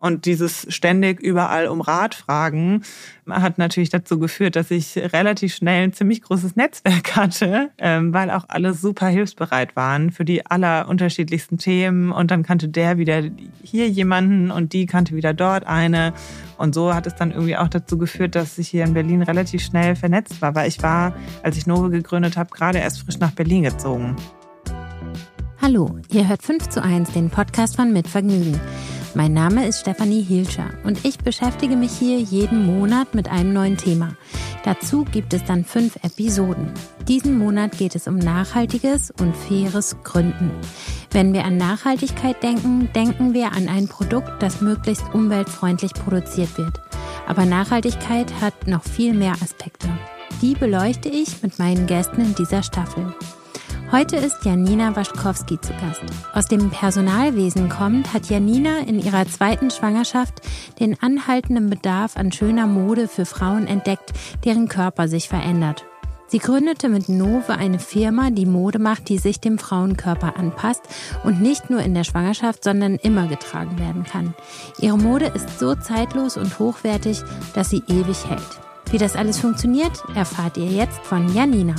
Und dieses ständig überall um Rat fragen hat natürlich dazu geführt, dass ich relativ schnell ein ziemlich großes Netzwerk hatte, ähm, weil auch alle super hilfsbereit waren für die allerunterschiedlichsten Themen. Und dann kannte der wieder hier jemanden und die kannte wieder dort eine. Und so hat es dann irgendwie auch dazu geführt, dass ich hier in Berlin relativ schnell vernetzt war, weil ich war, als ich Nove gegründet habe, gerade erst frisch nach Berlin gezogen. Hallo, ihr hört 5 zu 1, den Podcast von Mitvergnügen. Mein Name ist Stefanie Hilscher und ich beschäftige mich hier jeden Monat mit einem neuen Thema. Dazu gibt es dann fünf Episoden. Diesen Monat geht es um nachhaltiges und faires Gründen. Wenn wir an Nachhaltigkeit denken, denken wir an ein Produkt, das möglichst umweltfreundlich produziert wird. Aber Nachhaltigkeit hat noch viel mehr Aspekte. Die beleuchte ich mit meinen Gästen in dieser Staffel. Heute ist Janina Waschkowski zu Gast. Aus dem Personalwesen kommt, hat Janina in ihrer zweiten Schwangerschaft den anhaltenden Bedarf an schöner Mode für Frauen entdeckt, deren Körper sich verändert. Sie gründete mit Nove eine Firma, die Mode macht, die sich dem Frauenkörper anpasst und nicht nur in der Schwangerschaft, sondern immer getragen werden kann. Ihre Mode ist so zeitlos und hochwertig, dass sie ewig hält. Wie das alles funktioniert, erfahrt ihr jetzt von Janina.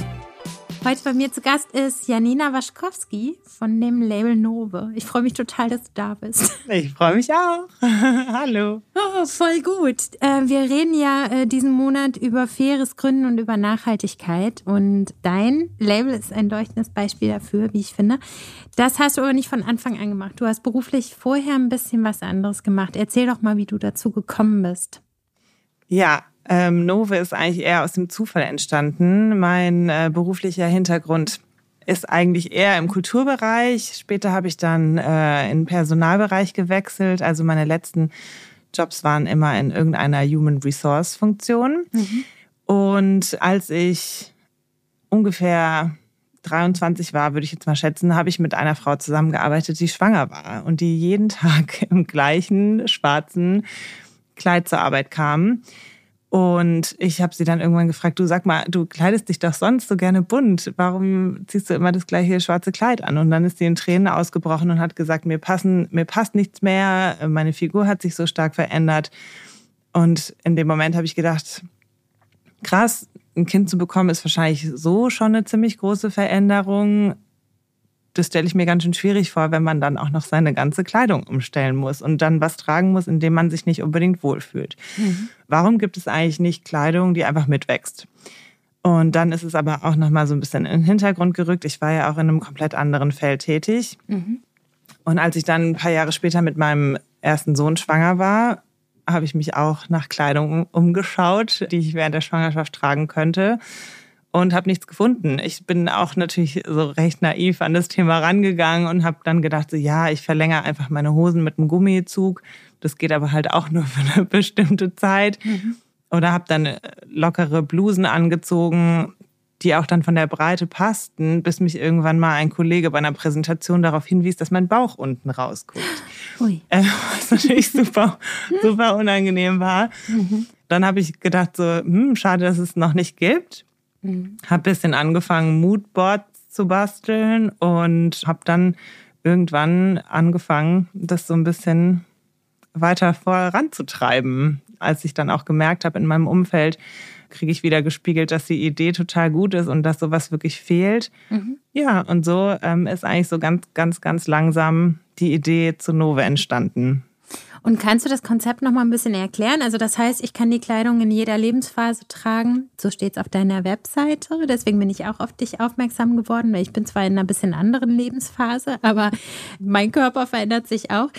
Heute bei mir zu Gast ist Janina Waschkowski von dem Label Nove. Ich freue mich total, dass du da bist. Ich freue mich auch. Hallo. Oh, voll gut. Äh, wir reden ja äh, diesen Monat über faires Gründen und über Nachhaltigkeit. Und dein Label ist ein leuchtendes Beispiel dafür, wie ich finde. Das hast du aber nicht von Anfang an gemacht. Du hast beruflich vorher ein bisschen was anderes gemacht. Erzähl doch mal, wie du dazu gekommen bist. Ja, ähm, Nove ist eigentlich eher aus dem Zufall entstanden. Mein äh, beruflicher Hintergrund ist eigentlich eher im Kulturbereich. Später habe ich dann äh, in den Personalbereich gewechselt. Also meine letzten Jobs waren immer in irgendeiner Human Resource Funktion. Mhm. Und als ich ungefähr 23 war, würde ich jetzt mal schätzen, habe ich mit einer Frau zusammengearbeitet, die schwanger war und die jeden Tag im gleichen schwarzen Kleid zur Arbeit kam. Und ich habe sie dann irgendwann gefragt, du sag mal, du kleidest dich doch sonst so gerne bunt. Warum ziehst du immer das gleiche schwarze Kleid an? Und dann ist sie in Tränen ausgebrochen und hat gesagt, mir passen, mir passt nichts mehr, meine Figur hat sich so stark verändert. Und in dem Moment habe ich gedacht, krass, ein Kind zu bekommen ist wahrscheinlich so schon eine ziemlich große Veränderung das stelle ich mir ganz schön schwierig vor, wenn man dann auch noch seine ganze Kleidung umstellen muss und dann was tragen muss, in dem man sich nicht unbedingt wohlfühlt. Mhm. Warum gibt es eigentlich nicht Kleidung, die einfach mitwächst? Und dann ist es aber auch noch mal so ein bisschen in den Hintergrund gerückt. Ich war ja auch in einem komplett anderen Feld tätig. Mhm. Und als ich dann ein paar Jahre später mit meinem ersten Sohn schwanger war, habe ich mich auch nach Kleidung umgeschaut, die ich während der Schwangerschaft tragen könnte und habe nichts gefunden. Ich bin auch natürlich so recht naiv an das Thema rangegangen und habe dann gedacht, so ja, ich verlängere einfach meine Hosen mit einem Gummizug. Das geht aber halt auch nur für eine bestimmte Zeit. Mhm. Oder habe dann äh, lockere Blusen angezogen, die auch dann von der Breite passten, bis mich irgendwann mal ein Kollege bei einer Präsentation darauf hinwies, dass mein Bauch unten rausguckt. Ui. Äh, was natürlich super, super unangenehm war. Mhm. Dann habe ich gedacht, so, hm, schade, dass es noch nicht gibt. Mhm. Habe bisschen angefangen, Moodboards zu basteln und habe dann irgendwann angefangen, das so ein bisschen weiter voranzutreiben. Als ich dann auch gemerkt habe in meinem Umfeld, kriege ich wieder gespiegelt, dass die Idee total gut ist und dass sowas wirklich fehlt. Mhm. Ja, und so ähm, ist eigentlich so ganz, ganz, ganz langsam die Idee zu Nove entstanden. Und kannst du das Konzept noch mal ein bisschen erklären? Also das heißt, ich kann die Kleidung in jeder Lebensphase tragen. So steht es auf deiner Webseite. Deswegen bin ich auch auf dich aufmerksam geworden, weil ich bin zwar in einer bisschen anderen Lebensphase, aber mein Körper verändert sich auch.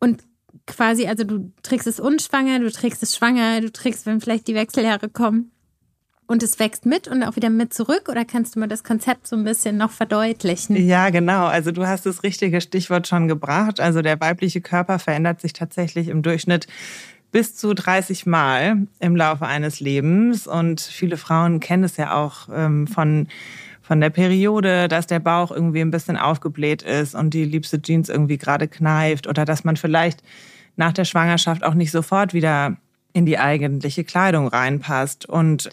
Und quasi, also du trägst es unschwanger, du trägst es schwanger, du trägst, wenn vielleicht die Wechseljahre kommen und es wächst mit und auch wieder mit zurück? Oder kannst du mir das Konzept so ein bisschen noch verdeutlichen? Ja, genau. Also du hast das richtige Stichwort schon gebracht. Also der weibliche Körper verändert sich tatsächlich im Durchschnitt bis zu 30 Mal im Laufe eines Lebens. Und viele Frauen kennen es ja auch ähm, von von der Periode, dass der Bauch irgendwie ein bisschen aufgebläht ist und die liebste Jeans irgendwie gerade kneift oder dass man vielleicht nach der Schwangerschaft auch nicht sofort wieder in die eigentliche Kleidung reinpasst. Und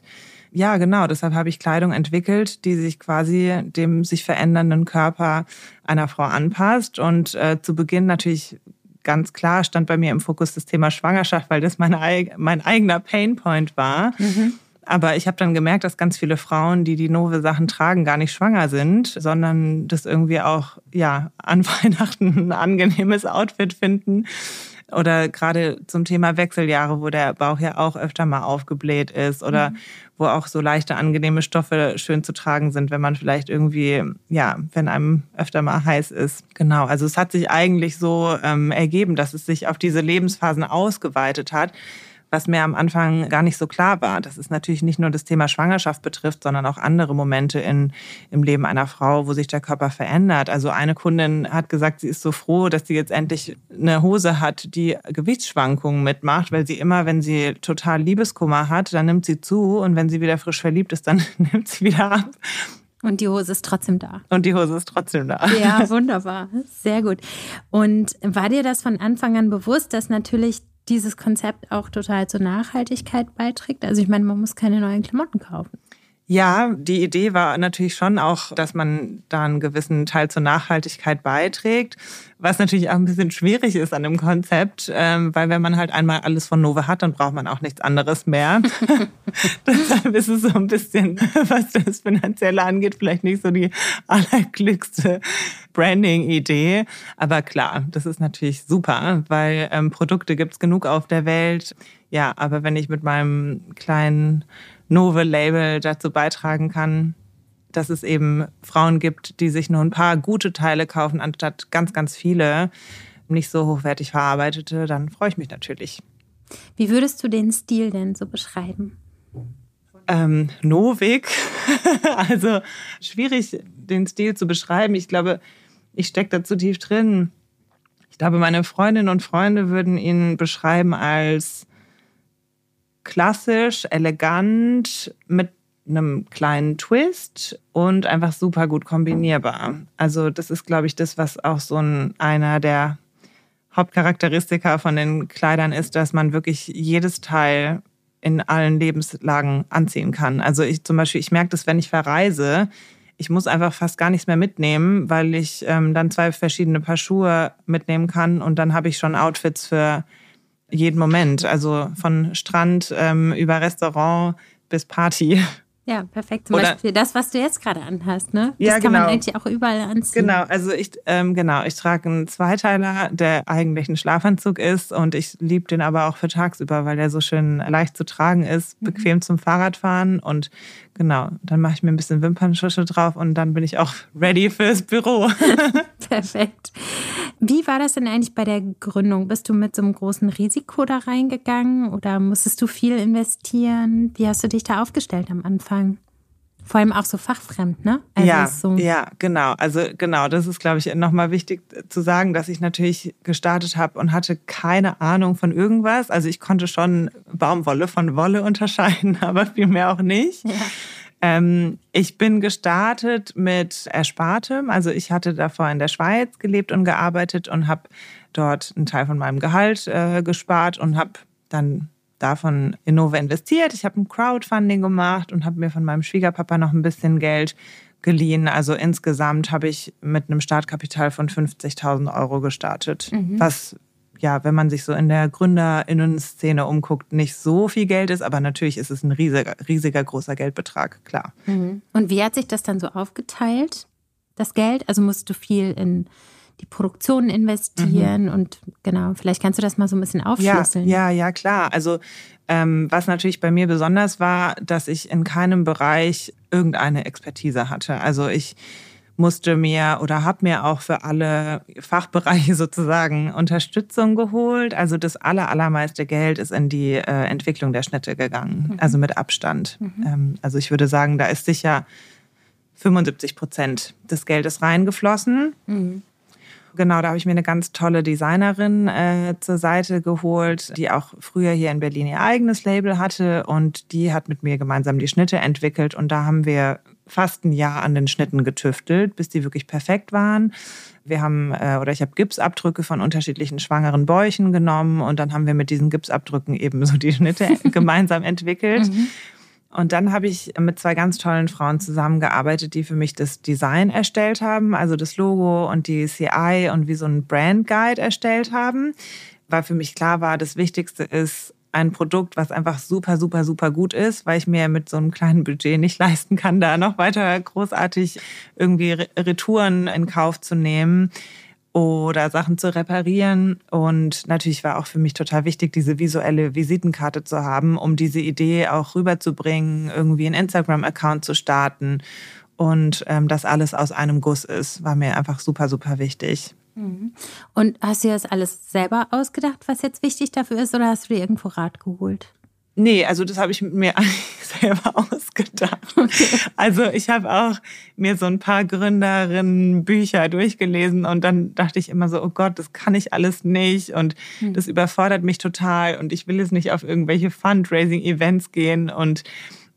ja, genau. Deshalb habe ich Kleidung entwickelt, die sich quasi dem sich verändernden Körper einer Frau anpasst. Und äh, zu Beginn natürlich ganz klar stand bei mir im Fokus das Thema Schwangerschaft, weil das meine, mein eigener Painpoint war. Mhm. Aber ich habe dann gemerkt, dass ganz viele Frauen, die die Nove-Sachen tragen, gar nicht schwanger sind, sondern das irgendwie auch ja an Weihnachten ein angenehmes Outfit finden. Oder gerade zum Thema Wechseljahre, wo der Bauch ja auch öfter mal aufgebläht ist. Oder mhm. wo auch so leichte, angenehme Stoffe schön zu tragen sind, wenn man vielleicht irgendwie, ja, wenn einem öfter mal heiß ist. Genau, also es hat sich eigentlich so ähm, ergeben, dass es sich auf diese Lebensphasen ausgeweitet hat was mir am Anfang gar nicht so klar war, dass es natürlich nicht nur das Thema Schwangerschaft betrifft, sondern auch andere Momente in, im Leben einer Frau, wo sich der Körper verändert. Also eine Kundin hat gesagt, sie ist so froh, dass sie jetzt endlich eine Hose hat, die Gewichtsschwankungen mitmacht, weil sie immer, wenn sie total Liebeskummer hat, dann nimmt sie zu und wenn sie wieder frisch verliebt ist, dann nimmt sie wieder ab. Und die Hose ist trotzdem da. Und die Hose ist trotzdem da. Ja, wunderbar. Sehr gut. Und war dir das von Anfang an bewusst, dass natürlich dieses Konzept auch total zur Nachhaltigkeit beiträgt. Also ich meine, man muss keine neuen Klamotten kaufen. Ja, die Idee war natürlich schon auch, dass man da einen gewissen Teil zur Nachhaltigkeit beiträgt, was natürlich auch ein bisschen schwierig ist an dem Konzept, ähm, weil wenn man halt einmal alles von Nova hat, dann braucht man auch nichts anderes mehr. Deshalb ist es so ein bisschen, was das Finanzielle angeht, vielleicht nicht so die allerglückste Branding-Idee. Aber klar, das ist natürlich super, weil ähm, Produkte gibt's genug auf der Welt. Ja, aber wenn ich mit meinem kleinen Nove-Label dazu beitragen kann, dass es eben Frauen gibt, die sich nur ein paar gute Teile kaufen, anstatt ganz, ganz viele nicht so hochwertig verarbeitete, dann freue ich mich natürlich. Wie würdest du den Stil denn so beschreiben? Ähm, Novik. also schwierig, den Stil zu beschreiben. Ich glaube, ich stecke da zu tief drin. Ich glaube, meine Freundinnen und Freunde würden ihn beschreiben als klassisch, elegant, mit einem kleinen Twist und einfach super gut kombinierbar. Also das ist, glaube ich, das, was auch so ein, einer der Hauptcharakteristika von den Kleidern ist, dass man wirklich jedes Teil in allen Lebenslagen anziehen kann. Also ich zum Beispiel, ich merke das, wenn ich verreise, ich muss einfach fast gar nichts mehr mitnehmen, weil ich ähm, dann zwei verschiedene Paar Schuhe mitnehmen kann und dann habe ich schon Outfits für jeden Moment. Also von Strand ähm, über Restaurant bis Party. Ja, perfekt. Zum Oder, Beispiel das, was du jetzt gerade anhast, ne? Das ja, kann genau. man eigentlich auch überall anziehen. Genau, also ich, ähm, genau, ich trage einen Zweiteiler, der eigentlich ein Schlafanzug ist und ich liebe den aber auch für tagsüber, weil der so schön leicht zu tragen ist, mhm. bequem zum Fahrradfahren und genau, dann mache ich mir ein bisschen Wimpernschusche drauf und dann bin ich auch ready fürs Büro. perfekt. Wie war das denn eigentlich bei der Gründung? Bist du mit so einem großen Risiko da reingegangen oder musstest du viel investieren? Wie hast du dich da aufgestellt am Anfang? Vor allem auch so fachfremd, ne? Also ja, so ja, genau. Also genau, das ist, glaube ich, nochmal wichtig zu sagen, dass ich natürlich gestartet habe und hatte keine Ahnung von irgendwas. Also ich konnte schon Baumwolle von Wolle unterscheiden, aber viel mehr auch nicht. Ja. Ähm, ich bin gestartet mit Erspartem. Also ich hatte davor in der Schweiz gelebt und gearbeitet und habe dort einen Teil von meinem Gehalt äh, gespart und habe dann davon Innova investiert. Ich habe ein Crowdfunding gemacht und habe mir von meinem Schwiegerpapa noch ein bisschen Geld geliehen. Also insgesamt habe ich mit einem Startkapital von 50.000 Euro gestartet, mhm. was ja, wenn man sich so in der Gründerinnen-Szene umguckt, nicht so viel Geld ist, aber natürlich ist es ein riesiger, riesiger großer Geldbetrag, klar. Mhm. Und wie hat sich das dann so aufgeteilt, das Geld? Also musst du viel in die Produktion investieren mhm. und genau, vielleicht kannst du das mal so ein bisschen aufschlüsseln. Ja, ja, ja klar. Also ähm, was natürlich bei mir besonders war, dass ich in keinem Bereich irgendeine Expertise hatte. Also ich musste mir oder habe mir auch für alle Fachbereiche sozusagen Unterstützung geholt. Also das aller, allermeiste Geld ist in die äh, Entwicklung der Schnitte gegangen, mhm. also mit Abstand. Mhm. Ähm, also ich würde sagen, da ist sicher 75 Prozent des Geldes reingeflossen. Mhm. Genau, da habe ich mir eine ganz tolle Designerin äh, zur Seite geholt, die auch früher hier in Berlin ihr eigenes Label hatte und die hat mit mir gemeinsam die Schnitte entwickelt und da haben wir fast ein Jahr an den Schnitten getüftelt, bis die wirklich perfekt waren. Wir haben, äh, oder ich habe Gipsabdrücke von unterschiedlichen schwangeren Bäuchen genommen und dann haben wir mit diesen Gipsabdrücken eben so die Schnitte gemeinsam entwickelt. Mhm. Und dann habe ich mit zwei ganz tollen Frauen zusammengearbeitet, die für mich das Design erstellt haben, also das Logo und die CI und wie so ein Brand Guide erstellt haben, weil für mich klar war, das Wichtigste ist ein Produkt, was einfach super, super, super gut ist, weil ich mir mit so einem kleinen Budget nicht leisten kann, da noch weiter großartig irgendwie Retouren in Kauf zu nehmen oder Sachen zu reparieren. Und natürlich war auch für mich total wichtig, diese visuelle Visitenkarte zu haben, um diese Idee auch rüberzubringen, irgendwie einen Instagram-Account zu starten. Und ähm, das alles aus einem Guss ist, war mir einfach super, super wichtig. Mhm. Und hast du das alles selber ausgedacht, was jetzt wichtig dafür ist, oder hast du dir irgendwo Rat geholt? Nee, also das habe ich mir selber ausgedacht. Okay. Also ich habe auch mir so ein paar Gründerinnen-Bücher durchgelesen und dann dachte ich immer so, oh Gott, das kann ich alles nicht und hm. das überfordert mich total und ich will jetzt nicht auf irgendwelche Fundraising-Events gehen und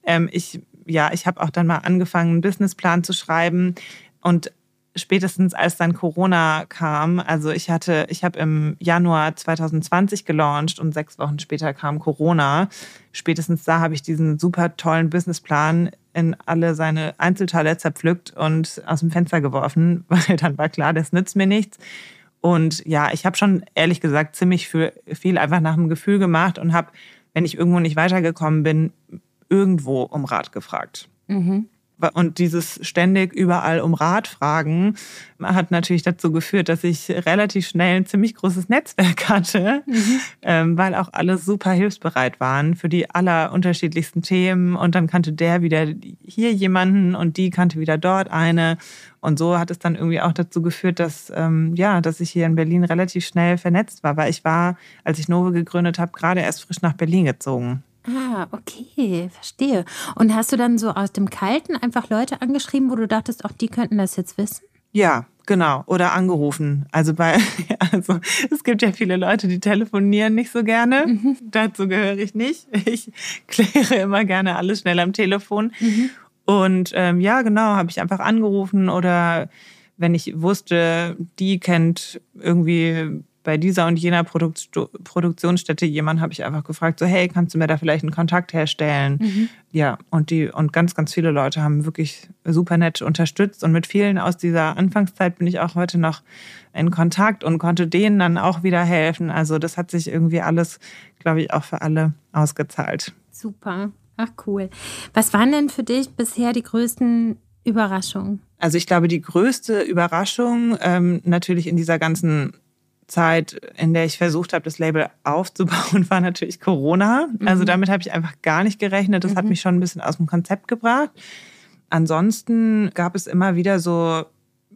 ähm, ich, ja, ich habe auch dann mal angefangen, einen Businessplan zu schreiben und spätestens als dann Corona kam, also ich hatte, ich habe im Januar 2020 gelauncht und sechs Wochen später kam Corona. Spätestens da habe ich diesen super tollen Businessplan in alle seine Einzelteile zerpflückt und aus dem Fenster geworfen, weil dann war klar, das nützt mir nichts. Und ja, ich habe schon ehrlich gesagt ziemlich viel einfach nach dem Gefühl gemacht und habe, wenn ich irgendwo nicht weitergekommen bin, irgendwo um Rat gefragt. Mhm. Und dieses ständig überall um Rat fragen hat natürlich dazu geführt, dass ich relativ schnell ein ziemlich großes Netzwerk hatte, mhm. ähm, weil auch alle super hilfsbereit waren für die allerunterschiedlichsten Themen. Und dann kannte der wieder hier jemanden und die kannte wieder dort eine. Und so hat es dann irgendwie auch dazu geführt, dass, ähm, ja, dass ich hier in Berlin relativ schnell vernetzt war, weil ich war, als ich Nove gegründet habe, gerade erst frisch nach Berlin gezogen. Ah, okay, verstehe. Und hast du dann so aus dem Kalten einfach Leute angeschrieben, wo du dachtest, auch die könnten das jetzt wissen? Ja, genau. Oder angerufen. Also bei, also es gibt ja viele Leute, die telefonieren nicht so gerne. Mhm. Dazu gehöre ich nicht. Ich kläre immer gerne alles schnell am Telefon. Mhm. Und ähm, ja, genau, habe ich einfach angerufen oder wenn ich wusste, die kennt irgendwie bei dieser und jener Produkt, Produktionsstätte jemand habe ich einfach gefragt, so hey, kannst du mir da vielleicht einen Kontakt herstellen? Mhm. Ja, und die und ganz, ganz viele Leute haben wirklich super nett unterstützt und mit vielen aus dieser Anfangszeit bin ich auch heute noch in Kontakt und konnte denen dann auch wieder helfen. Also das hat sich irgendwie alles, glaube ich, auch für alle ausgezahlt. Super. Ach cool. Was waren denn für dich bisher die größten Überraschungen? Also ich glaube, die größte Überraschung ähm, natürlich in dieser ganzen Zeit, in der ich versucht habe, das Label aufzubauen, war natürlich Corona. Also mhm. damit habe ich einfach gar nicht gerechnet. Das mhm. hat mich schon ein bisschen aus dem Konzept gebracht. Ansonsten gab es immer wieder so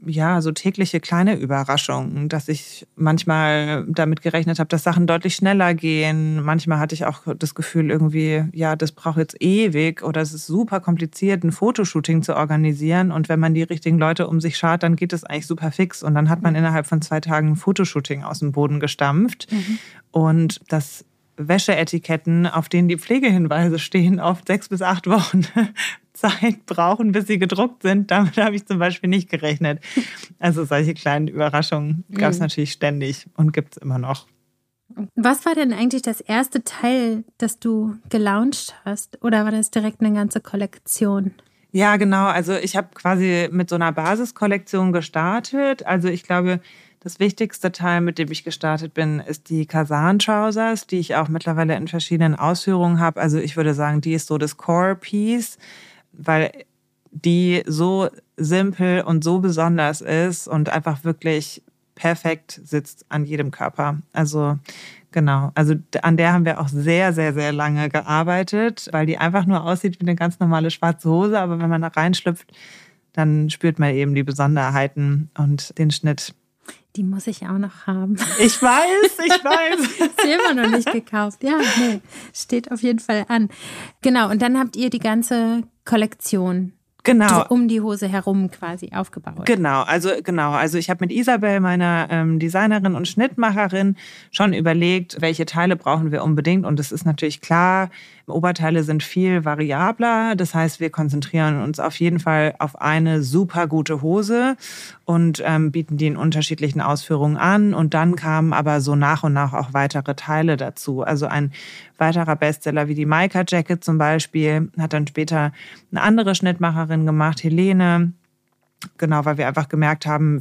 ja, so tägliche kleine Überraschungen, dass ich manchmal damit gerechnet habe, dass Sachen deutlich schneller gehen. Manchmal hatte ich auch das Gefühl irgendwie, ja, das braucht jetzt ewig oder es ist super kompliziert, ein Fotoshooting zu organisieren. Und wenn man die richtigen Leute um sich schart, dann geht es eigentlich super fix. Und dann hat man mhm. innerhalb von zwei Tagen ein Fotoshooting aus dem Boden gestampft. Mhm. Und das Wäscheetiketten, auf denen die Pflegehinweise stehen, oft sechs bis acht Wochen Zeit brauchen, bis sie gedruckt sind. Damit habe ich zum Beispiel nicht gerechnet. Also solche kleinen Überraschungen gab es mhm. natürlich ständig und gibt es immer noch. Was war denn eigentlich das erste Teil, das du gelauncht hast? Oder war das direkt eine ganze Kollektion? Ja, genau. Also ich habe quasi mit so einer Basiskollektion gestartet. Also ich glaube, das wichtigste Teil, mit dem ich gestartet bin, ist die Kazan Trousers, die ich auch mittlerweile in verschiedenen Ausführungen habe. Also ich würde sagen, die ist so das Core Piece, weil die so simpel und so besonders ist und einfach wirklich perfekt sitzt an jedem Körper. Also genau, also an der haben wir auch sehr, sehr, sehr lange gearbeitet, weil die einfach nur aussieht wie eine ganz normale schwarze Hose, aber wenn man da reinschlüpft, dann spürt man eben die Besonderheiten und den Schnitt. Die muss ich auch noch haben. Ich weiß, ich weiß. ist immer noch nicht gekauft. Ja, nee, steht auf jeden Fall an. Genau, und dann habt ihr die ganze Kollektion Genau. um die Hose herum quasi aufgebaut. Genau, also genau. Also ich habe mit Isabel, meiner ähm, Designerin und Schnittmacherin, schon überlegt, welche Teile brauchen wir unbedingt. Und es ist natürlich klar, Oberteile sind viel variabler. Das heißt, wir konzentrieren uns auf jeden Fall auf eine super gute Hose und ähm, bieten die in unterschiedlichen Ausführungen an. Und dann kamen aber so nach und nach auch weitere Teile dazu. Also ein weiterer Bestseller wie die Maika Jacket zum Beispiel hat dann später eine andere Schnittmacherin gemacht, Helene. Genau, weil wir einfach gemerkt haben,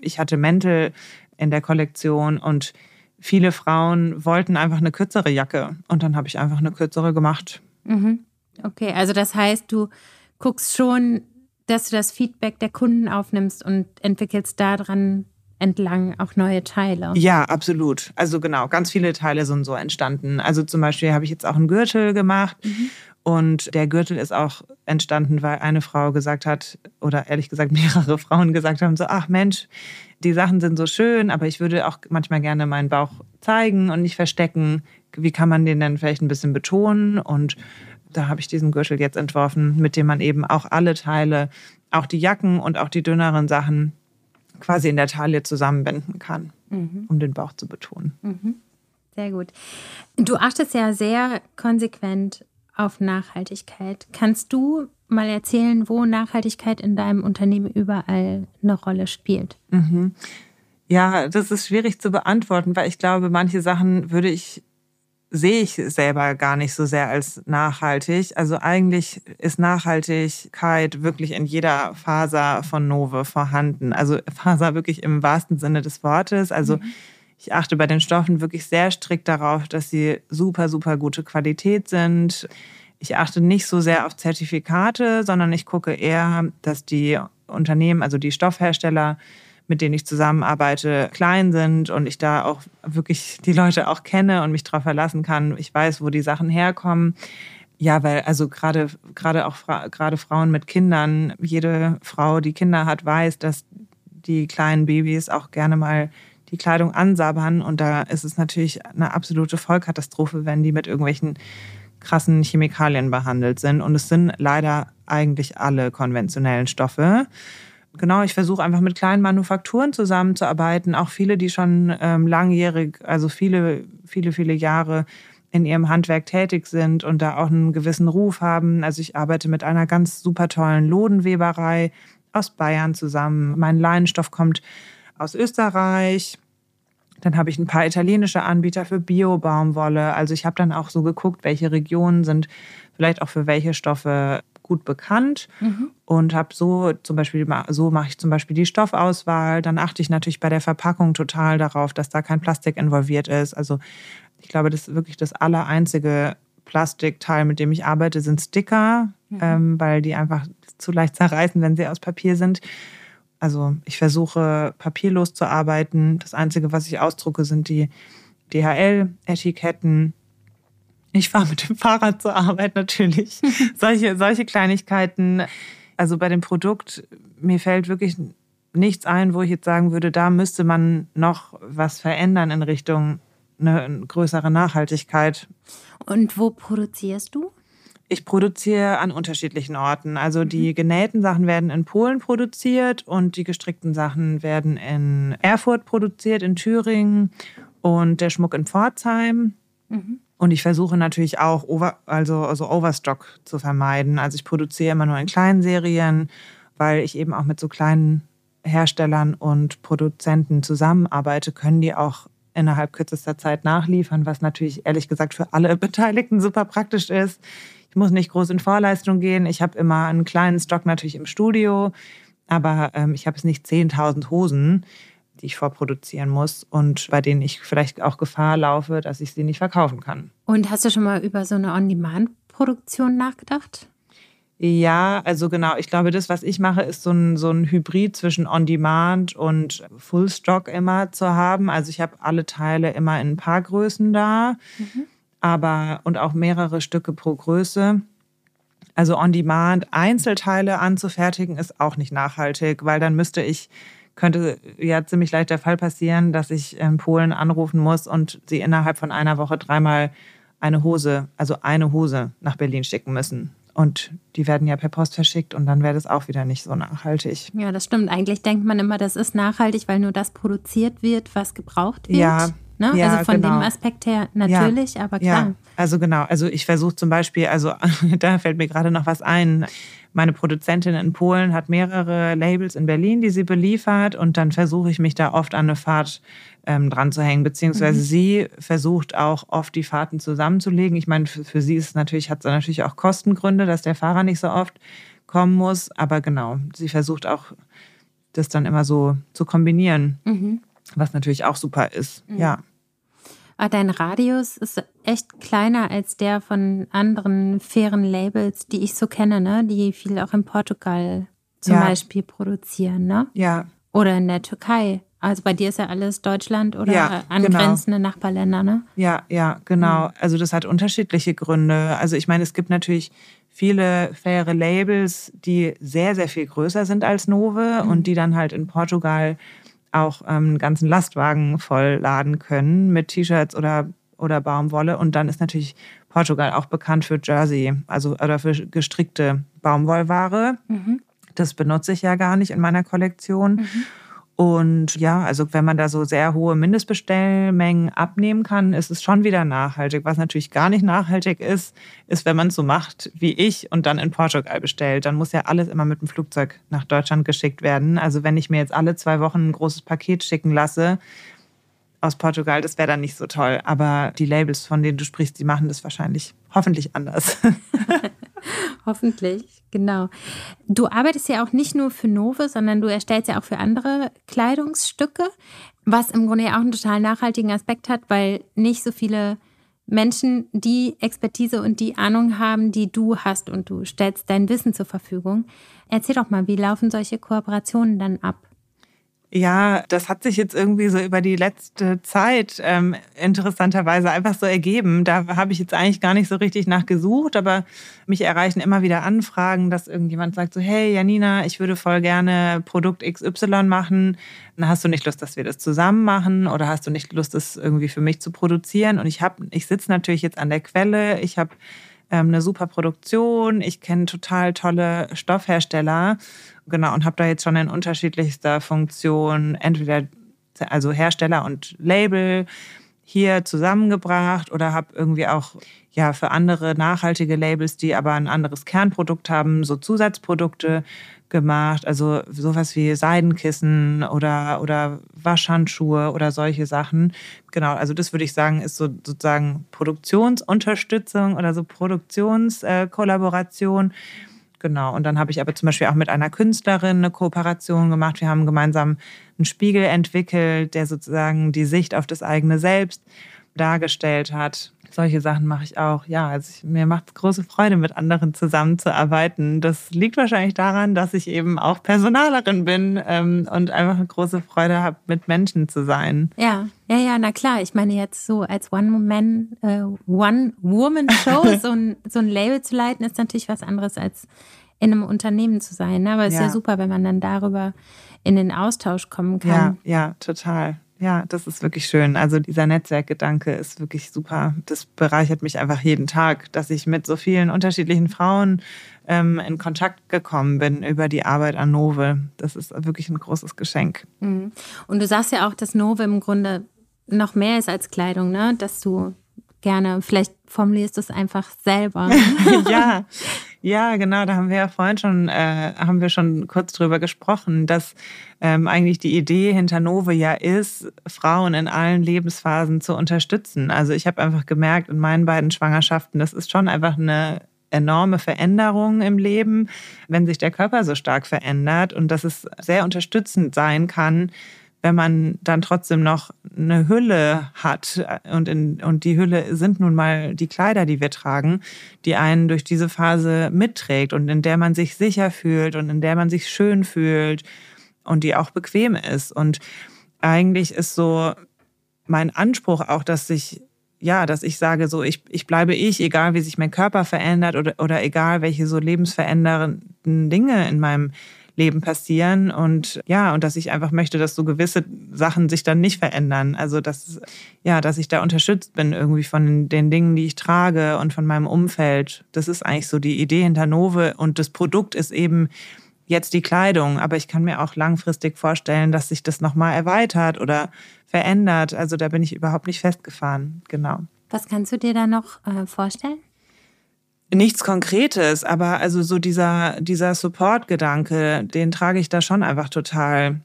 ich hatte Mäntel in der Kollektion und viele Frauen wollten einfach eine kürzere Jacke und dann habe ich einfach eine kürzere gemacht. Mhm. Okay, also das heißt, du guckst schon, dass du das Feedback der Kunden aufnimmst und entwickelst daran entlang auch neue Teile. Ja, absolut. Also genau, ganz viele Teile sind so entstanden. Also zum Beispiel habe ich jetzt auch einen Gürtel gemacht mhm. und der Gürtel ist auch entstanden, weil eine Frau gesagt hat, oder ehrlich gesagt mehrere Frauen gesagt haben, so, ach Mensch, die Sachen sind so schön, aber ich würde auch manchmal gerne meinen Bauch zeigen und nicht verstecken. Wie kann man den denn vielleicht ein bisschen betonen? Und da habe ich diesen Gürtel jetzt entworfen, mit dem man eben auch alle Teile, auch die Jacken und auch die dünneren Sachen quasi in der Taille zusammenbinden kann, mhm. um den Bauch zu betonen. Mhm. Sehr gut. Du achtest ja sehr konsequent auf Nachhaltigkeit. Kannst du mal erzählen, wo Nachhaltigkeit in deinem Unternehmen überall eine Rolle spielt? Mhm. Ja, das ist schwierig zu beantworten, weil ich glaube, manche Sachen würde ich sehe ich selber gar nicht so sehr als nachhaltig. Also eigentlich ist Nachhaltigkeit wirklich in jeder Faser von Nove vorhanden. Also Faser wirklich im wahrsten Sinne des Wortes. Also mhm. Ich achte bei den Stoffen wirklich sehr strikt darauf, dass sie super, super gute Qualität sind. Ich achte nicht so sehr auf Zertifikate, sondern ich gucke eher, dass die Unternehmen, also die Stoffhersteller, mit denen ich zusammenarbeite, klein sind und ich da auch wirklich die Leute auch kenne und mich darauf verlassen kann. Ich weiß, wo die Sachen herkommen. Ja, weil also gerade gerade auch gerade Frauen mit Kindern, jede Frau, die Kinder hat, weiß, dass die kleinen Babys auch gerne mal die Kleidung ansabbern und da ist es natürlich eine absolute Vollkatastrophe, wenn die mit irgendwelchen krassen Chemikalien behandelt sind und es sind leider eigentlich alle konventionellen Stoffe genau, ich versuche einfach mit kleinen Manufakturen zusammenzuarbeiten. Auch viele, die schon ähm, langjährig, also viele, viele, viele Jahre in ihrem Handwerk tätig sind und da auch einen gewissen Ruf haben. Also ich arbeite mit einer ganz super tollen Lodenweberei aus Bayern zusammen. Mein Leinenstoff kommt aus Österreich. Dann habe ich ein paar italienische Anbieter für Bio-Baumwolle. Also ich habe dann auch so geguckt, welche Regionen sind vielleicht auch für welche Stoffe gut bekannt mhm. und habe so zum Beispiel, so mache ich zum Beispiel die Stoffauswahl. Dann achte ich natürlich bei der Verpackung total darauf, dass da kein Plastik involviert ist. Also ich glaube, das ist wirklich das allereinzige Plastikteil, mit dem ich arbeite, sind Sticker, mhm. ähm, weil die einfach zu leicht zerreißen, wenn sie aus Papier sind. Also ich versuche papierlos zu arbeiten. Das Einzige, was ich ausdrucke, sind die DHL-Etiketten. Ich fahre mit dem Fahrrad zur Arbeit natürlich. solche, solche Kleinigkeiten. Also bei dem Produkt, mir fällt wirklich nichts ein, wo ich jetzt sagen würde, da müsste man noch was verändern in Richtung eine größere Nachhaltigkeit. Und wo produzierst du? Ich produziere an unterschiedlichen Orten. Also die mhm. genähten Sachen werden in Polen produziert und die gestrickten Sachen werden in Erfurt produziert, in Thüringen und der Schmuck in Pforzheim. Mhm. Und ich versuche natürlich auch over, also, also Overstock zu vermeiden. Also ich produziere immer nur in kleinen Serien, weil ich eben auch mit so kleinen Herstellern und Produzenten zusammenarbeite, können die auch innerhalb kürzester Zeit nachliefern, was natürlich ehrlich gesagt für alle Beteiligten super praktisch ist. Ich muss nicht groß in Vorleistung gehen. Ich habe immer einen kleinen Stock natürlich im Studio, aber ähm, ich habe es nicht 10.000 Hosen die ich vorproduzieren muss und bei denen ich vielleicht auch Gefahr laufe, dass ich sie nicht verkaufen kann. Und hast du schon mal über so eine On-Demand-Produktion nachgedacht? Ja, also genau. Ich glaube, das, was ich mache, ist so ein, so ein Hybrid zwischen On-Demand und Full-Stock immer zu haben. Also ich habe alle Teile immer in ein paar Größen da, mhm. Aber und auch mehrere Stücke pro Größe. Also On-Demand Einzelteile anzufertigen ist auch nicht nachhaltig, weil dann müsste ich könnte ja ziemlich leicht der Fall passieren, dass ich in Polen anrufen muss und sie innerhalb von einer Woche dreimal eine Hose, also eine Hose nach Berlin schicken müssen. Und die werden ja per Post verschickt und dann wäre das auch wieder nicht so nachhaltig. Ja, das stimmt. Eigentlich denkt man immer, das ist nachhaltig, weil nur das produziert wird, was gebraucht wird. Ja, Ne? Ja, also von genau. dem Aspekt her natürlich, ja, aber klar. Ja, also genau. Also ich versuche zum Beispiel, also da fällt mir gerade noch was ein. Meine Produzentin in Polen hat mehrere Labels in Berlin, die sie beliefert und dann versuche ich mich da oft an eine Fahrt ähm, dran zu hängen, beziehungsweise mhm. sie versucht auch oft die Fahrten zusammenzulegen. Ich meine, für, für sie ist natürlich, hat es natürlich auch Kostengründe, dass der Fahrer nicht so oft kommen muss, aber genau, sie versucht auch das dann immer so zu kombinieren. Mhm. Was natürlich auch super ist, mhm. ja. Aber dein Radius ist echt kleiner als der von anderen fairen Labels, die ich so kenne, ne? die viel auch in Portugal zum ja. Beispiel produzieren, ne? Ja. Oder in der Türkei. Also bei dir ist ja alles Deutschland oder ja, angrenzende genau. Nachbarländer, ne? Ja, ja, genau. Mhm. Also das hat unterschiedliche Gründe. Also ich meine, es gibt natürlich viele faire Labels, die sehr, sehr viel größer sind als Nove mhm. und die dann halt in Portugal auch ähm, einen ganzen Lastwagen voll laden können mit T-Shirts oder, oder Baumwolle. Und dann ist natürlich Portugal auch bekannt für Jersey, also oder für gestrickte Baumwollware. Mhm. Das benutze ich ja gar nicht in meiner Kollektion. Mhm. Und ja, also wenn man da so sehr hohe Mindestbestellmengen abnehmen kann, ist es schon wieder nachhaltig. Was natürlich gar nicht nachhaltig ist, ist, wenn man es so macht wie ich und dann in Portugal bestellt. Dann muss ja alles immer mit dem Flugzeug nach Deutschland geschickt werden. Also wenn ich mir jetzt alle zwei Wochen ein großes Paket schicken lasse aus Portugal, das wäre dann nicht so toll. Aber die Labels, von denen du sprichst, die machen das wahrscheinlich hoffentlich anders. Hoffentlich, genau. Du arbeitest ja auch nicht nur für Nove, sondern du erstellst ja auch für andere Kleidungsstücke, was im Grunde ja auch einen total nachhaltigen Aspekt hat, weil nicht so viele Menschen die Expertise und die Ahnung haben, die du hast und du stellst dein Wissen zur Verfügung. Erzähl doch mal, wie laufen solche Kooperationen dann ab? Ja, das hat sich jetzt irgendwie so über die letzte Zeit ähm, interessanterweise einfach so ergeben. Da habe ich jetzt eigentlich gar nicht so richtig nachgesucht, aber mich erreichen immer wieder Anfragen, dass irgendjemand sagt so, hey Janina, ich würde voll gerne Produkt XY machen. Dann hast du nicht Lust, dass wir das zusammen machen oder hast du nicht Lust, das irgendwie für mich zu produzieren? Und ich habe, ich sitze natürlich jetzt an der Quelle. Ich habe ähm, eine super Produktion. Ich kenne total tolle Stoffhersteller genau, und habe da jetzt schon in unterschiedlichster Funktion entweder also Hersteller und Label hier zusammengebracht oder habe irgendwie auch ja für andere nachhaltige Labels, die aber ein anderes Kernprodukt haben, so Zusatzprodukte gemacht, also sowas wie Seidenkissen oder oder Waschhandschuhe oder solche Sachen. Genau, also das würde ich sagen, ist so sozusagen Produktionsunterstützung oder so Produktionskollaboration. Äh, Genau. Und dann habe ich aber zum Beispiel auch mit einer Künstlerin eine Kooperation gemacht. Wir haben gemeinsam einen Spiegel entwickelt, der sozusagen die Sicht auf das eigene Selbst dargestellt hat solche Sachen mache ich auch. Ja, also ich, mir macht es große Freude, mit anderen zusammenzuarbeiten. Das liegt wahrscheinlich daran, dass ich eben auch Personalerin bin ähm, und einfach eine große Freude habe, mit Menschen zu sein. Ja, ja, ja, na klar. Ich meine jetzt so als One-Man, äh, One-Woman-Show so, ein, so ein Label zu leiten, ist natürlich was anderes als in einem Unternehmen zu sein. Ne? Aber es ja. ist ja super, wenn man dann darüber in den Austausch kommen kann. Ja, ja, total ja, das ist wirklich schön. Also dieser Netzwerkgedanke ist wirklich super. Das bereichert mich einfach jeden Tag, dass ich mit so vielen unterschiedlichen Frauen ähm, in Kontakt gekommen bin über die Arbeit an Nove. Das ist wirklich ein großes Geschenk. Mhm. Und du sagst ja auch, dass Nove im Grunde noch mehr ist als Kleidung, ne? Dass du gerne, vielleicht formulierst du es einfach selber. ja, ja, genau, da haben wir ja vorhin schon, äh, haben wir schon kurz drüber gesprochen, dass ähm, eigentlich die Idee hinter Nove ja ist, Frauen in allen Lebensphasen zu unterstützen. Also ich habe einfach gemerkt in meinen beiden Schwangerschaften, das ist schon einfach eine enorme Veränderung im Leben, wenn sich der Körper so stark verändert und dass es sehr unterstützend sein kann, wenn man dann trotzdem noch eine Hülle hat und, in, und die Hülle sind nun mal die Kleider, die wir tragen, die einen durch diese Phase mitträgt und in der man sich sicher fühlt und in der man sich schön fühlt und die auch bequem ist. Und eigentlich ist so mein Anspruch auch, dass ich ja, dass ich sage, so ich, ich bleibe ich, egal wie sich mein Körper verändert oder, oder egal welche so lebensverändernden Dinge in meinem Leben passieren und ja, und dass ich einfach möchte, dass so gewisse Sachen sich dann nicht verändern. Also, dass, ja, dass ich da unterstützt bin irgendwie von den Dingen, die ich trage und von meinem Umfeld. Das ist eigentlich so die Idee hinter Nove und das Produkt ist eben jetzt die Kleidung, aber ich kann mir auch langfristig vorstellen, dass sich das nochmal erweitert oder verändert. Also da bin ich überhaupt nicht festgefahren, genau. Was kannst du dir da noch äh, vorstellen? Nichts Konkretes, aber also so dieser, dieser Support-Gedanke, den trage ich da schon einfach total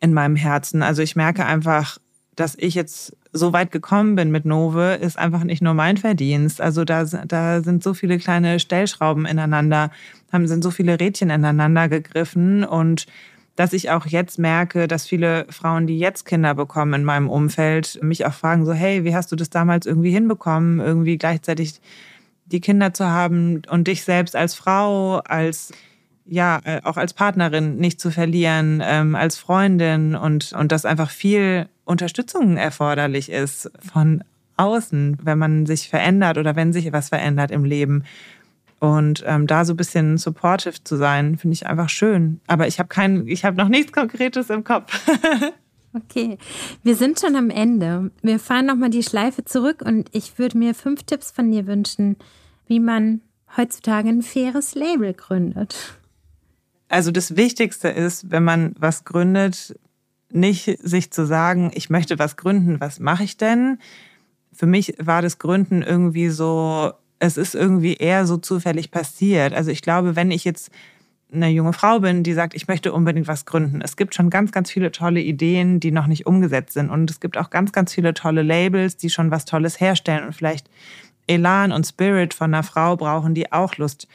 in meinem Herzen. Also ich merke einfach, dass ich jetzt so weit gekommen bin mit Nove, ist einfach nicht nur mein Verdienst. Also da, da sind so viele kleine Stellschrauben ineinander, haben, sind so viele Rädchen ineinander gegriffen und dass ich auch jetzt merke, dass viele Frauen, die jetzt Kinder bekommen in meinem Umfeld, mich auch fragen so, hey, wie hast du das damals irgendwie hinbekommen, irgendwie gleichzeitig die Kinder zu haben und dich selbst als Frau, als ja, äh, auch als Partnerin nicht zu verlieren, ähm, als Freundin und, und dass einfach viel Unterstützung erforderlich ist von außen, wenn man sich verändert oder wenn sich etwas verändert im Leben. Und ähm, da so ein bisschen supportive zu sein, finde ich einfach schön. Aber ich habe kein, ich habe noch nichts Konkretes im Kopf. Okay, wir sind schon am Ende. Wir fahren nochmal die Schleife zurück und ich würde mir fünf Tipps von dir wünschen, wie man heutzutage ein faires Label gründet. Also das Wichtigste ist, wenn man was gründet, nicht sich zu sagen, ich möchte was gründen, was mache ich denn? Für mich war das Gründen irgendwie so, es ist irgendwie eher so zufällig passiert. Also ich glaube, wenn ich jetzt eine junge Frau bin, die sagt, ich möchte unbedingt was gründen. Es gibt schon ganz, ganz viele tolle Ideen, die noch nicht umgesetzt sind. Und es gibt auch ganz, ganz viele tolle Labels, die schon was Tolles herstellen und vielleicht Elan und Spirit von einer Frau brauchen, die auch Lust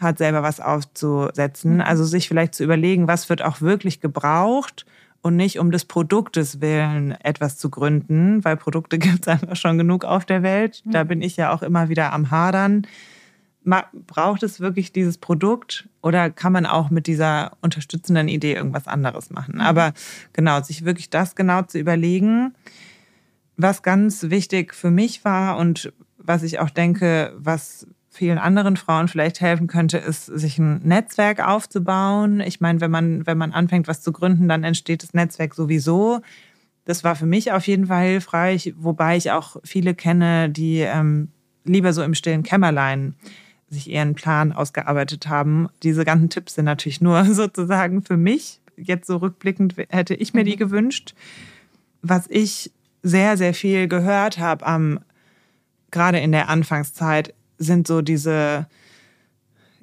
hat, selber was aufzusetzen. Mhm. Also sich vielleicht zu überlegen, was wird auch wirklich gebraucht und nicht um des Produktes willen etwas zu gründen, weil Produkte gibt es einfach schon genug auf der Welt. Da mhm. bin ich ja auch immer wieder am Hadern braucht es wirklich dieses Produkt oder kann man auch mit dieser unterstützenden Idee irgendwas anderes machen? Mhm. Aber genau, sich wirklich das genau zu überlegen, was ganz wichtig für mich war und was ich auch denke, was vielen anderen Frauen vielleicht helfen könnte, ist, sich ein Netzwerk aufzubauen. Ich meine, wenn man, wenn man anfängt, was zu gründen, dann entsteht das Netzwerk sowieso. Das war für mich auf jeden Fall hilfreich, wobei ich auch viele kenne, die ähm, lieber so im stillen Kämmerlein sich eher einen Plan ausgearbeitet haben. Diese ganzen Tipps sind natürlich nur sozusagen für mich. Jetzt so rückblickend hätte ich mir die mhm. gewünscht. Was ich sehr, sehr viel gehört habe am, gerade in der Anfangszeit, sind so diese,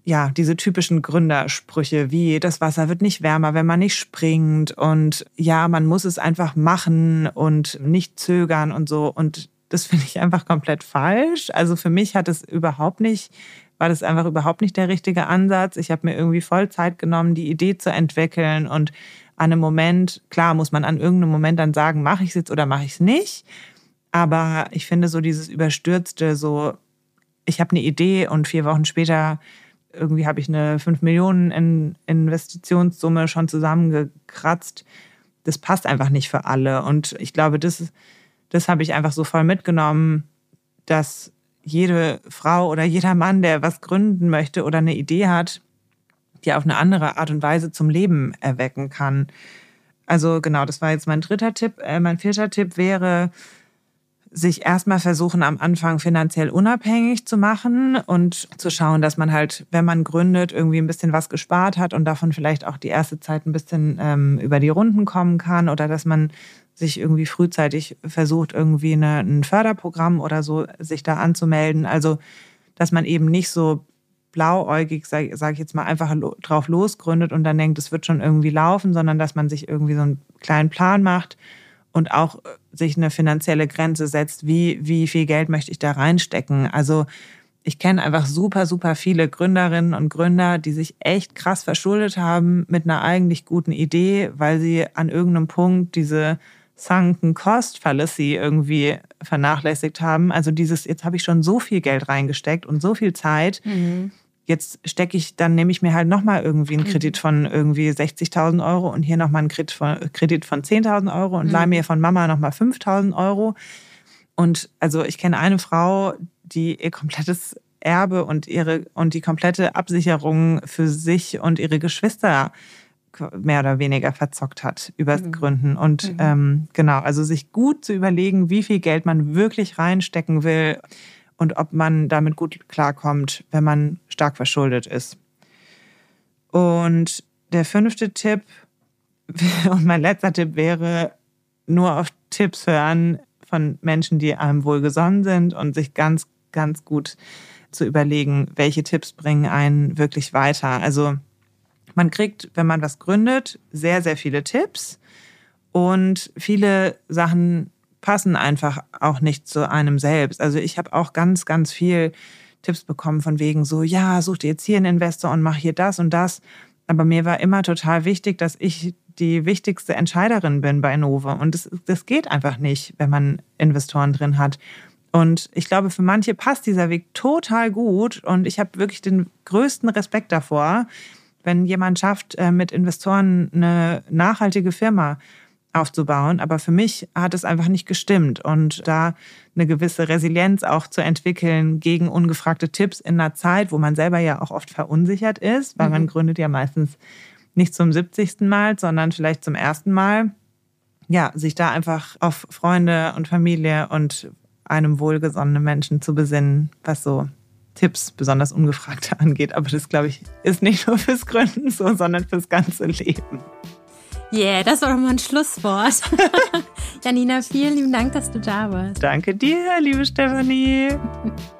ja, diese typischen Gründersprüche wie das Wasser wird nicht wärmer, wenn man nicht springt und ja, man muss es einfach machen und nicht zögern und so. Und das finde ich einfach komplett falsch. Also für mich hat es überhaupt nicht war das einfach überhaupt nicht der richtige Ansatz. Ich habe mir irgendwie voll Zeit genommen, die Idee zu entwickeln und an einem Moment, klar muss man an irgendeinem Moment dann sagen, mache ich es jetzt oder mache ich es nicht. Aber ich finde so dieses Überstürzte, so ich habe eine Idee und vier Wochen später irgendwie habe ich eine 5 Millionen Investitionssumme schon zusammengekratzt. Das passt einfach nicht für alle. Und ich glaube, das, das habe ich einfach so voll mitgenommen, dass jede Frau oder jeder Mann, der was gründen möchte oder eine Idee hat, die auf eine andere Art und Weise zum Leben erwecken kann. Also genau, das war jetzt mein dritter Tipp. Äh, mein vierter Tipp wäre, sich erstmal versuchen, am Anfang finanziell unabhängig zu machen und zu schauen, dass man halt, wenn man gründet, irgendwie ein bisschen was gespart hat und davon vielleicht auch die erste Zeit ein bisschen ähm, über die Runden kommen kann oder dass man sich irgendwie frühzeitig versucht, irgendwie eine, ein Förderprogramm oder so sich da anzumelden. Also, dass man eben nicht so blauäugig, sage sag ich jetzt mal, einfach drauf losgründet und dann denkt, es wird schon irgendwie laufen, sondern dass man sich irgendwie so einen kleinen Plan macht und auch äh, sich eine finanzielle Grenze setzt, wie, wie viel Geld möchte ich da reinstecken. Also ich kenne einfach super, super viele Gründerinnen und Gründer, die sich echt krass verschuldet haben mit einer eigentlich guten Idee, weil sie an irgendeinem Punkt diese sunken cost fallacy irgendwie vernachlässigt haben. Also dieses, jetzt habe ich schon so viel Geld reingesteckt und so viel Zeit. Mhm. Jetzt stecke ich, dann nehme ich mir halt nochmal irgendwie einen Kredit mhm. von irgendwie 60.000 Euro und hier nochmal einen Kredit von, Kredit von 10.000 Euro und mhm. leihe mir von Mama nochmal 5.000 Euro. Und also ich kenne eine Frau, die ihr komplettes Erbe und ihre und die komplette Absicherung für sich und ihre Geschwister mehr oder weniger verzockt hat übers mhm. Gründen. Und mhm. ähm, genau, also sich gut zu überlegen, wie viel Geld man wirklich reinstecken will und ob man damit gut klarkommt, wenn man stark verschuldet ist. Und der fünfte Tipp und mein letzter Tipp wäre, nur auf Tipps hören von Menschen, die einem wohlgesonnen sind und sich ganz, ganz gut zu überlegen, welche Tipps bringen einen wirklich weiter. Also man kriegt, wenn man was gründet, sehr, sehr viele Tipps und viele Sachen passen einfach auch nicht zu einem selbst. Also ich habe auch ganz, ganz viel Tipps bekommen von wegen so, ja, such dir jetzt hier einen Investor und mach hier das und das. Aber mir war immer total wichtig, dass ich die wichtigste Entscheiderin bin bei Nova. Und das, das geht einfach nicht, wenn man Investoren drin hat. Und ich glaube, für manche passt dieser Weg total gut. Und ich habe wirklich den größten Respekt davor, wenn jemand schafft, äh, mit Investoren eine nachhaltige Firma aufzubauen. Aber für mich hat es einfach nicht gestimmt. Und da eine gewisse Resilienz auch zu entwickeln gegen ungefragte Tipps in einer Zeit, wo man selber ja auch oft verunsichert ist, weil mhm. man gründet ja meistens nicht zum 70. Mal, sondern vielleicht zum ersten Mal. Ja, sich da einfach auf Freunde und Familie und einem wohlgesonnenen Menschen zu besinnen, was so Tipps, besonders ungefragte angeht. Aber das, glaube ich, ist nicht nur fürs Gründen so, sondern fürs ganze Leben. Yeah, das war doch mal ein Schlusswort. Janina, vielen lieben Dank, dass du da warst. Danke dir, liebe Stefanie.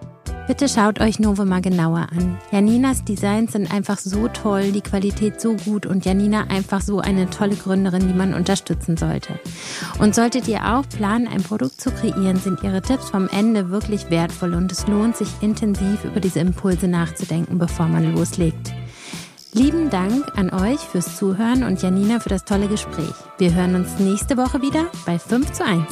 Bitte schaut euch Novo mal genauer an. Janinas Designs sind einfach so toll, die Qualität so gut und Janina einfach so eine tolle Gründerin, die man unterstützen sollte. Und solltet ihr auch planen, ein Produkt zu kreieren, sind ihre Tipps vom Ende wirklich wertvoll und es lohnt sich intensiv über diese Impulse nachzudenken, bevor man loslegt. Lieben Dank an euch fürs Zuhören und Janina für das tolle Gespräch. Wir hören uns nächste Woche wieder bei 5 zu 1.